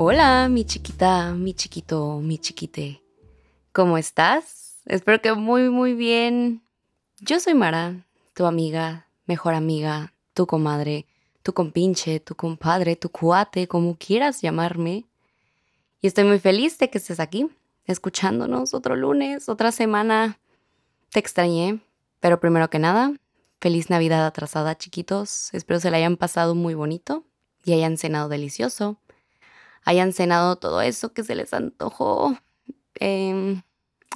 Hola, mi chiquita, mi chiquito, mi chiquite. ¿Cómo estás? Espero que muy, muy bien. Yo soy Mara, tu amiga, mejor amiga, tu comadre, tu compinche, tu compadre, tu cuate, como quieras llamarme. Y estoy muy feliz de que estés aquí, escuchándonos otro lunes, otra semana. Te extrañé, pero primero que nada, feliz Navidad atrasada, chiquitos. Espero se la hayan pasado muy bonito y hayan cenado delicioso hayan cenado todo eso que se les antojó. Em,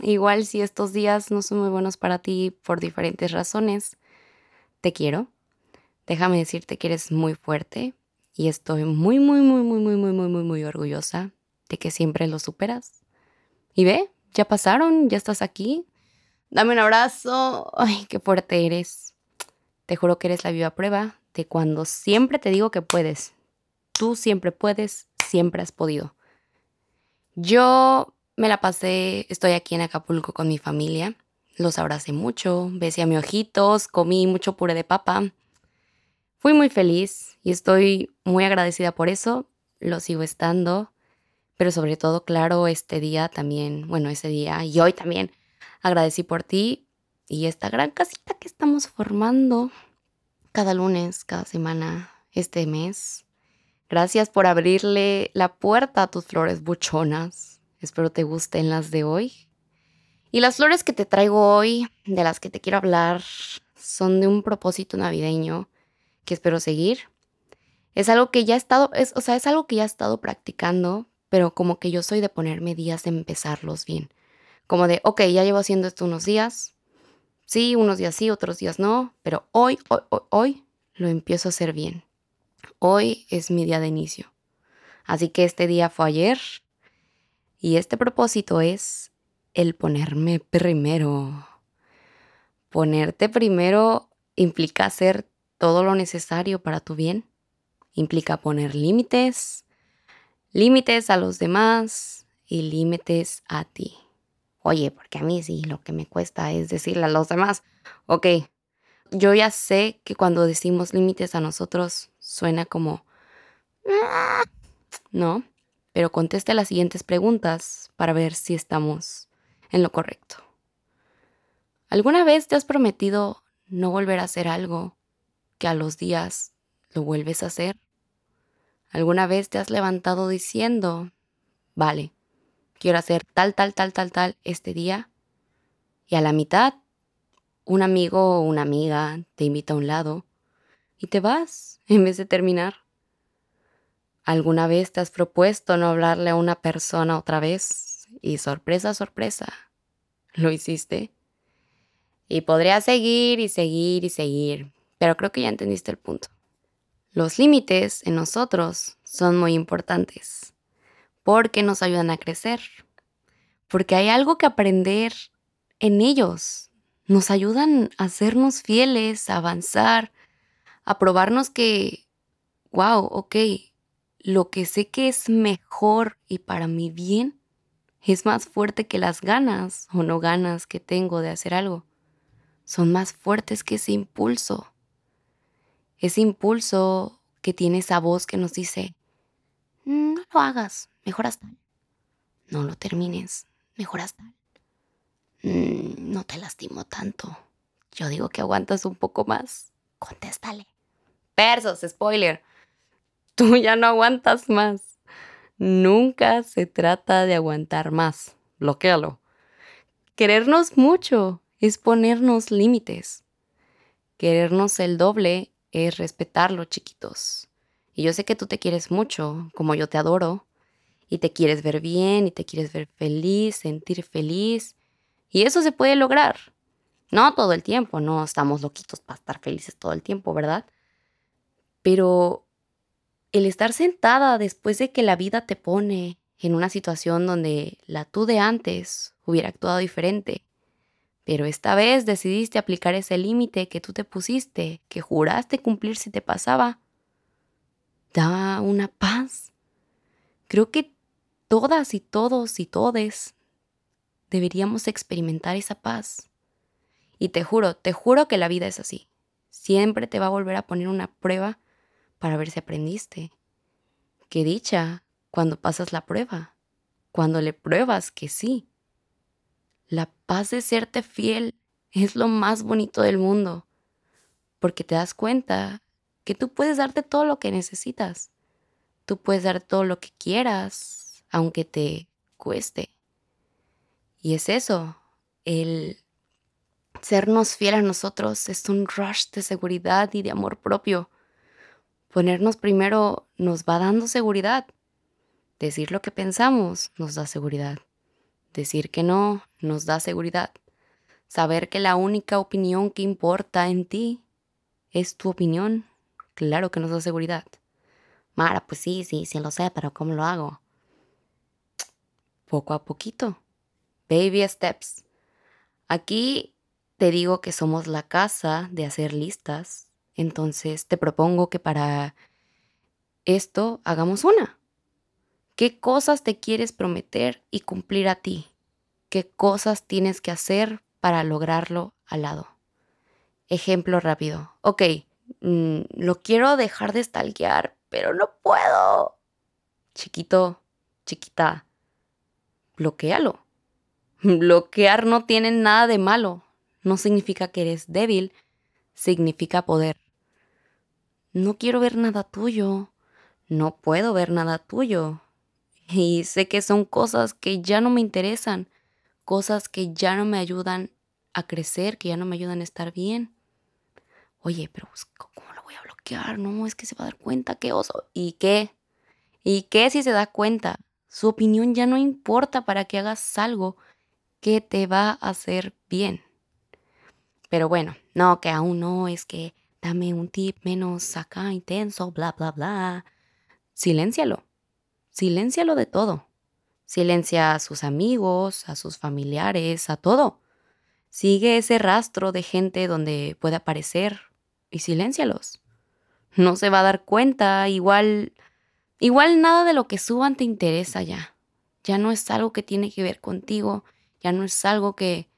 igual si estos días no son muy buenos para ti por diferentes razones, te quiero. Déjame decirte que eres muy fuerte y estoy muy, muy, muy, muy, muy, muy, muy, muy, muy orgullosa de que siempre lo superas. Y ve, ya pasaron, ya estás aquí. Dame un abrazo. Ay, qué fuerte eres. Te juro que eres la viva prueba de cuando siempre te digo que puedes. Tú siempre puedes siempre has podido. Yo me la pasé, estoy aquí en Acapulco con mi familia, los abracé mucho, besé a mis ojitos, comí mucho puré de papa. Fui muy feliz y estoy muy agradecida por eso, lo sigo estando, pero sobre todo, claro, este día también, bueno, ese día y hoy también agradecí por ti y esta gran casita que estamos formando cada lunes, cada semana, este mes. Gracias por abrirle la puerta a tus flores buchonas. Espero te gusten las de hoy. Y las flores que te traigo hoy, de las que te quiero hablar, son de un propósito navideño que espero seguir. Es algo que ya he estado, es, o sea, es algo que ya he estado practicando, pero como que yo soy de ponerme días de empezarlos bien. Como de, ok, ya llevo haciendo esto unos días. Sí, unos días sí, otros días no, pero hoy, hoy, hoy, hoy lo empiezo a hacer bien. Hoy es mi día de inicio. Así que este día fue ayer y este propósito es el ponerme primero. Ponerte primero implica hacer todo lo necesario para tu bien. Implica poner límites, límites a los demás y límites a ti. Oye, porque a mí sí lo que me cuesta es decirle a los demás, ok, yo ya sé que cuando decimos límites a nosotros suena como... No, pero conteste las siguientes preguntas para ver si estamos en lo correcto. ¿Alguna vez te has prometido no volver a hacer algo que a los días lo vuelves a hacer? ¿Alguna vez te has levantado diciendo, vale, quiero hacer tal, tal, tal, tal, tal este día? Y a la mitad, un amigo o una amiga te invita a un lado y te vas en vez de terminar. ¿Alguna vez te has propuesto no hablarle a una persona otra vez? Y sorpresa, sorpresa, lo hiciste. Y podría seguir y seguir y seguir, pero creo que ya entendiste el punto. Los límites en nosotros son muy importantes porque nos ayudan a crecer, porque hay algo que aprender en ellos, nos ayudan a hacernos fieles, a avanzar, a probarnos que, wow, ok, lo que sé que es mejor y para mi bien es más fuerte que las ganas o no ganas que tengo de hacer algo. Son más fuertes que ese impulso. Ese impulso que tiene esa voz que nos dice, no lo hagas, mejor hasta. No lo termines, mejor hasta. Mm, no te lastimo tanto. Yo digo que aguantas un poco más. Contéstale. Versos, spoiler. Tú ya no aguantas más. Nunca se trata de aguantar más. Bloquéalo. Querernos mucho es ponernos límites. Querernos el doble es respetarlo, chiquitos. Y yo sé que tú te quieres mucho, como yo te adoro, y te quieres ver bien, y te quieres ver feliz, sentir feliz. Y eso se puede lograr. No todo el tiempo, no estamos loquitos para estar felices todo el tiempo, ¿verdad? Pero el estar sentada después de que la vida te pone en una situación donde la tú de antes hubiera actuado diferente, pero esta vez decidiste aplicar ese límite que tú te pusiste, que juraste cumplir si te pasaba, da una paz. Creo que todas y todos y todes deberíamos experimentar esa paz. Y te juro, te juro que la vida es así. Siempre te va a volver a poner una prueba para ver si aprendiste. Qué dicha cuando pasas la prueba, cuando le pruebas que sí. La paz de serte fiel es lo más bonito del mundo, porque te das cuenta que tú puedes darte todo lo que necesitas. Tú puedes dar todo lo que quieras, aunque te cueste. Y es eso, el sernos fiel a nosotros es un rush de seguridad y de amor propio. Ponernos primero nos va dando seguridad. Decir lo que pensamos nos da seguridad. Decir que no nos da seguridad. Saber que la única opinión que importa en ti es tu opinión, claro que nos da seguridad. Mara, pues sí, sí, sí lo sé, pero ¿cómo lo hago? Poco a poquito. Baby steps. Aquí te digo que somos la casa de hacer listas, entonces te propongo que para esto hagamos una. ¿Qué cosas te quieres prometer y cumplir a ti? ¿Qué cosas tienes que hacer para lograrlo al lado? Ejemplo rápido. Ok, mm, lo quiero dejar de stalkear, pero no puedo. Chiquito, chiquita, bloquealo. Bloquear no tiene nada de malo. No significa que eres débil, significa poder. No quiero ver nada tuyo. No puedo ver nada tuyo. Y sé que son cosas que ya no me interesan, cosas que ya no me ayudan a crecer, que ya no me ayudan a estar bien. Oye, pero pues, ¿cómo lo voy a bloquear? No, es que se va a dar cuenta, qué oso. ¿Y qué? ¿Y qué si se da cuenta? Su opinión ya no importa para que hagas algo que te va a hacer bien. Pero bueno, no, que aún no, es que dame un tip menos acá intenso, bla, bla, bla. Siléncialo. Siléncialo de todo. Silencia a sus amigos, a sus familiares, a todo. Sigue ese rastro de gente donde puede aparecer y siléncialos. No se va a dar cuenta, igual, igual nada de lo que suban te interesa ya. Ya no es algo que tiene que ver contigo, ya no es algo que,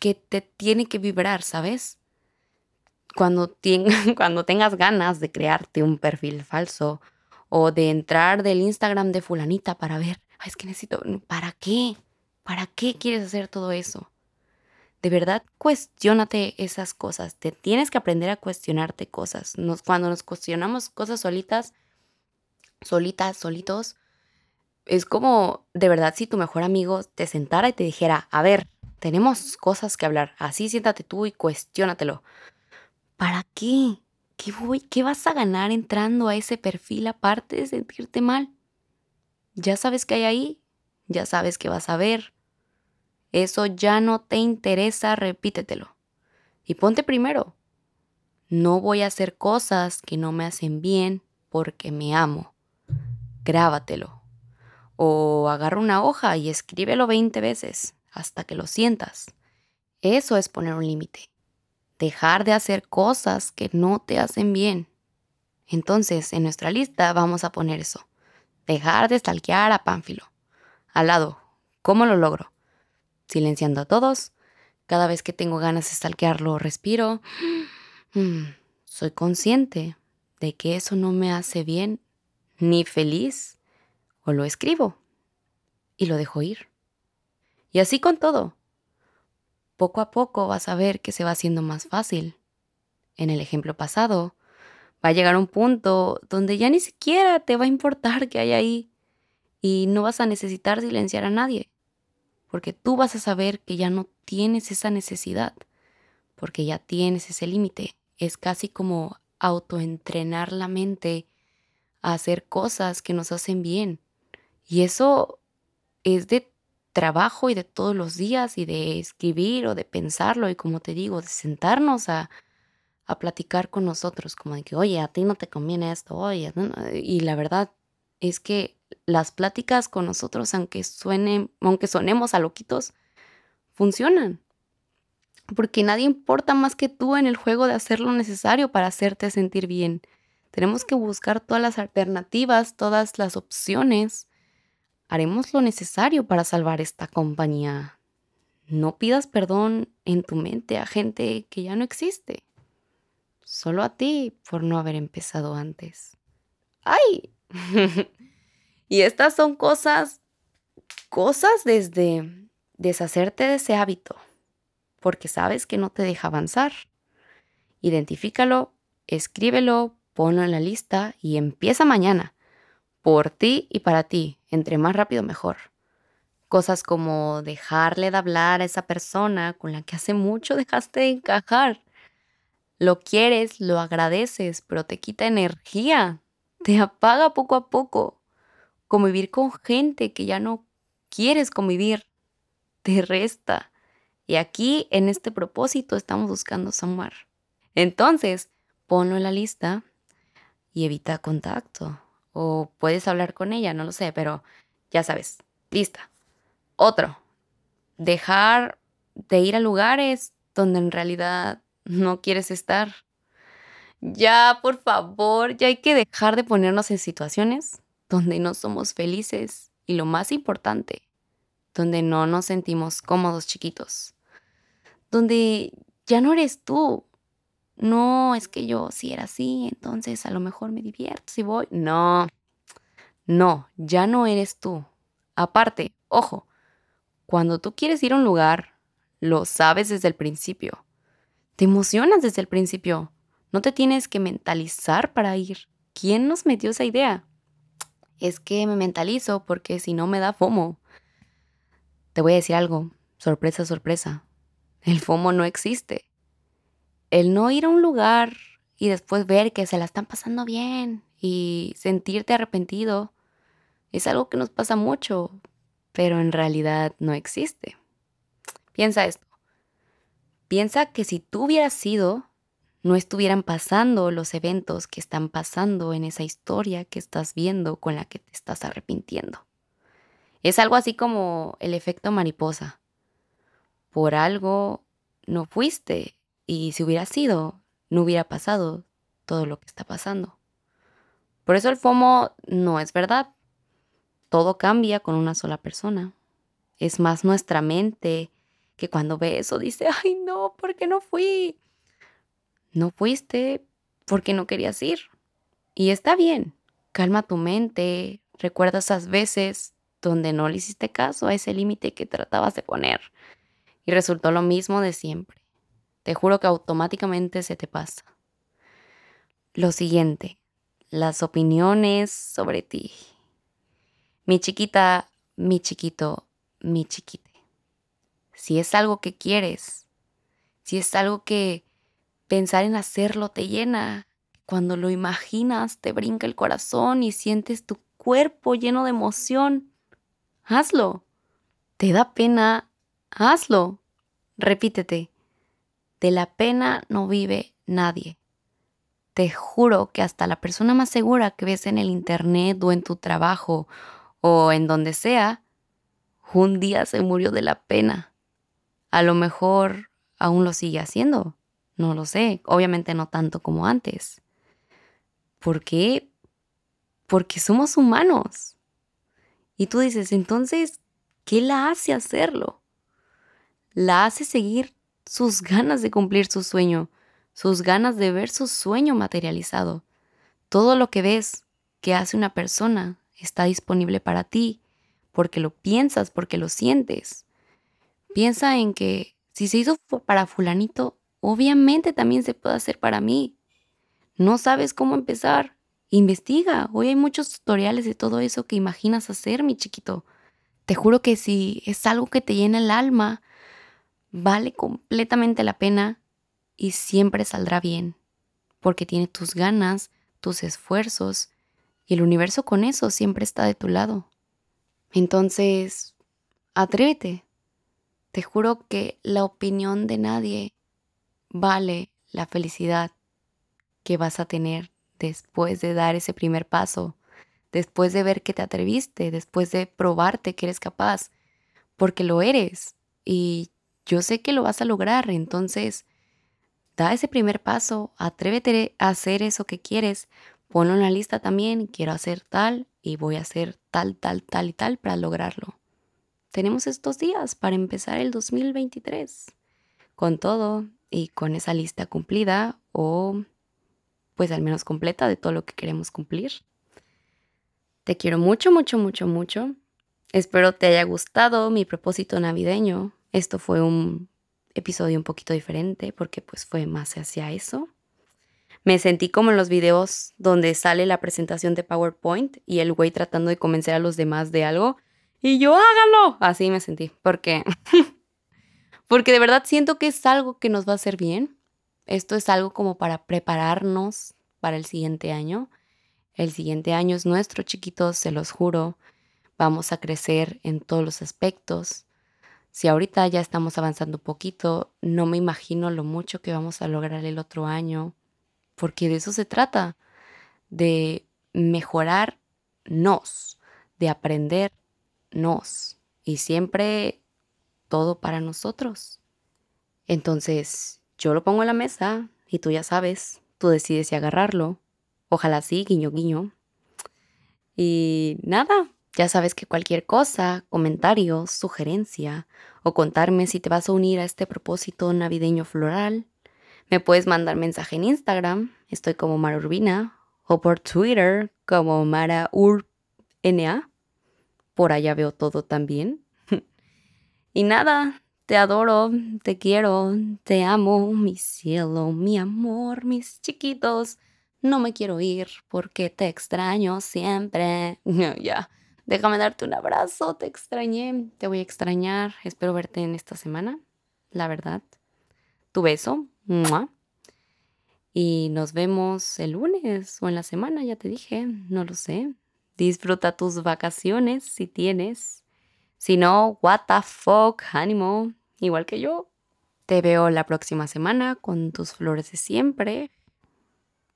que te tiene que vibrar, ¿sabes? Cuando, cuando tengas ganas de crearte un perfil falso o de entrar del Instagram de fulanita para ver, es que necesito, ¿para qué? ¿Para qué quieres hacer todo eso? de verdad cuestionate esas cosas. Te tienes que aprender a cuestionarte cosas. cuando nos cuestionamos cosas solitas, solitas, solitos, es como de verdad si tu mejor amigo te sentara y te dijera, a ver, tenemos cosas que hablar. Así siéntate tú y cuestionatelo. ¿Para qué? ¿Qué, voy, ¿Qué vas a ganar entrando a ese perfil aparte de sentirte mal? Ya sabes que hay ahí, ya sabes que vas a ver, eso ya no te interesa, repítetelo. Y ponte primero. No voy a hacer cosas que no me hacen bien porque me amo. Grábatelo. O agarra una hoja y escríbelo 20 veces hasta que lo sientas. Eso es poner un límite. Dejar de hacer cosas que no te hacen bien. Entonces, en nuestra lista vamos a poner eso. Dejar de stalkear a Pánfilo. Al lado, ¿cómo lo logro? silenciando a todos. Cada vez que tengo ganas de stalkearlo, respiro. Mm, soy consciente de que eso no me hace bien ni feliz. O lo escribo y lo dejo ir. Y así con todo. Poco a poco vas a ver que se va haciendo más fácil. En el ejemplo pasado, va a llegar un punto donde ya ni siquiera te va a importar que hay ahí y no vas a necesitar silenciar a nadie porque tú vas a saber que ya no tienes esa necesidad, porque ya tienes ese límite. Es casi como autoentrenar la mente a hacer cosas que nos hacen bien. Y eso es de trabajo y de todos los días y de escribir o de pensarlo y como te digo, de sentarnos a, a platicar con nosotros, como de que, oye, a ti no te conviene esto, oye, y la verdad es que las pláticas con nosotros, aunque suenen, aunque sonemos a loquitos, funcionan. Porque nadie importa más que tú en el juego de hacer lo necesario para hacerte sentir bien. Tenemos que buscar todas las alternativas, todas las opciones. Haremos lo necesario para salvar esta compañía. No pidas perdón en tu mente a gente que ya no existe. Solo a ti por no haber empezado antes. ¡Ay! Y estas son cosas, cosas desde deshacerte de ese hábito, porque sabes que no te deja avanzar. Identifícalo, escríbelo, ponlo en la lista y empieza mañana. Por ti y para ti. Entre más rápido mejor. Cosas como dejarle de hablar a esa persona con la que hace mucho dejaste de encajar. Lo quieres, lo agradeces, pero te quita energía. Te apaga poco a poco. Convivir con gente que ya no quieres convivir. Te resta. Y aquí, en este propósito, estamos buscando sumar. Entonces, ponlo en la lista y evita contacto. O puedes hablar con ella, no lo sé, pero ya sabes, lista. Otro, dejar de ir a lugares donde en realidad no quieres estar. Ya, por favor, ya hay que dejar de ponernos en situaciones donde no somos felices y lo más importante, donde no nos sentimos cómodos chiquitos, donde ya no eres tú, no, es que yo si era así, entonces a lo mejor me divierto si voy. No, no, ya no eres tú. Aparte, ojo, cuando tú quieres ir a un lugar, lo sabes desde el principio. Te emocionas desde el principio. No te tienes que mentalizar para ir. ¿Quién nos metió esa idea? Es que me mentalizo porque si no me da FOMO. Te voy a decir algo. Sorpresa, sorpresa. El FOMO no existe el no ir a un lugar y después ver que se la están pasando bien y sentirte arrepentido es algo que nos pasa mucho, pero en realidad no existe. Piensa esto. Piensa que si tú hubieras sido, no estuvieran pasando los eventos que están pasando en esa historia que estás viendo con la que te estás arrepintiendo. Es algo así como el efecto mariposa. Por algo no fuiste y si hubiera sido, no hubiera pasado todo lo que está pasando. Por eso el FOMO no es verdad. Todo cambia con una sola persona. Es más nuestra mente que cuando ve eso dice, ay no, ¿por qué no fui? No fuiste porque no querías ir. Y está bien, calma tu mente, recuerda esas veces donde no le hiciste caso a ese límite que tratabas de poner. Y resultó lo mismo de siempre. Te juro que automáticamente se te pasa. Lo siguiente, las opiniones sobre ti. Mi chiquita, mi chiquito, mi chiquite. Si es algo que quieres, si es algo que pensar en hacerlo te llena, cuando lo imaginas te brinca el corazón y sientes tu cuerpo lleno de emoción, hazlo. ¿Te da pena? Hazlo. Repítete. De la pena no vive nadie. Te juro que hasta la persona más segura que ves en el internet o en tu trabajo o en donde sea, un día se murió de la pena. A lo mejor aún lo sigue haciendo. No lo sé. Obviamente no tanto como antes. ¿Por qué? Porque somos humanos. Y tú dices, entonces, ¿qué la hace hacerlo? La hace seguir sus ganas de cumplir su sueño, sus ganas de ver su sueño materializado. Todo lo que ves que hace una persona está disponible para ti, porque lo piensas, porque lo sientes. Piensa en que si se hizo para fulanito, obviamente también se puede hacer para mí. No sabes cómo empezar. Investiga. Hoy hay muchos tutoriales de todo eso que imaginas hacer, mi chiquito. Te juro que si es algo que te llena el alma, vale completamente la pena y siempre saldrá bien, porque tiene tus ganas, tus esfuerzos, y el universo con eso siempre está de tu lado. Entonces, atrévete. Te juro que la opinión de nadie vale la felicidad que vas a tener después de dar ese primer paso, después de ver que te atreviste, después de probarte que eres capaz, porque lo eres. Y yo sé que lo vas a lograr, entonces da ese primer paso, atrévete a hacer eso que quieres, ponlo en la lista también, quiero hacer tal y voy a hacer tal, tal, tal y tal para lograrlo. Tenemos estos días para empezar el 2023 con todo y con esa lista cumplida o pues al menos completa de todo lo que queremos cumplir. Te quiero mucho, mucho, mucho, mucho. Espero te haya gustado mi propósito navideño. Esto fue un episodio un poquito diferente porque pues fue más hacia eso. Me sentí como en los videos donde sale la presentación de PowerPoint y el güey tratando de convencer a los demás de algo. Y yo, háganlo. Así me sentí. Porque, porque de verdad siento que es algo que nos va a hacer bien. Esto es algo como para prepararnos para el siguiente año. El siguiente año es nuestro, chiquitos, se los juro. Vamos a crecer en todos los aspectos. Si ahorita ya estamos avanzando un poquito, no me imagino lo mucho que vamos a lograr el otro año porque de eso se trata, de mejorarnos, de aprendernos y siempre todo para nosotros. Entonces, yo lo pongo en la mesa y tú ya sabes, tú decides si agarrarlo. Ojalá sí, guiño, guiño. Y nada, ya sabes que cualquier cosa, comentario, sugerencia o contarme si te vas a unir a este propósito navideño floral, me puedes mandar mensaje en Instagram, estoy como Mara Urbina, o por Twitter como Mara UrbNA. Por allá veo todo también. y nada, te adoro, te quiero, te amo, mi cielo, mi amor, mis chiquitos. No me quiero ir porque te extraño siempre. ya, déjame darte un abrazo, te extrañé, te voy a extrañar. Espero verte en esta semana, la verdad. Tu beso, y nos vemos el lunes o en la semana, ya te dije, no lo sé. Disfruta tus vacaciones si tienes. Si no, what the fuck, ánimo, igual que yo. Te veo la próxima semana con tus flores de siempre.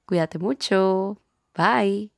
Cuídate mucho. Bye.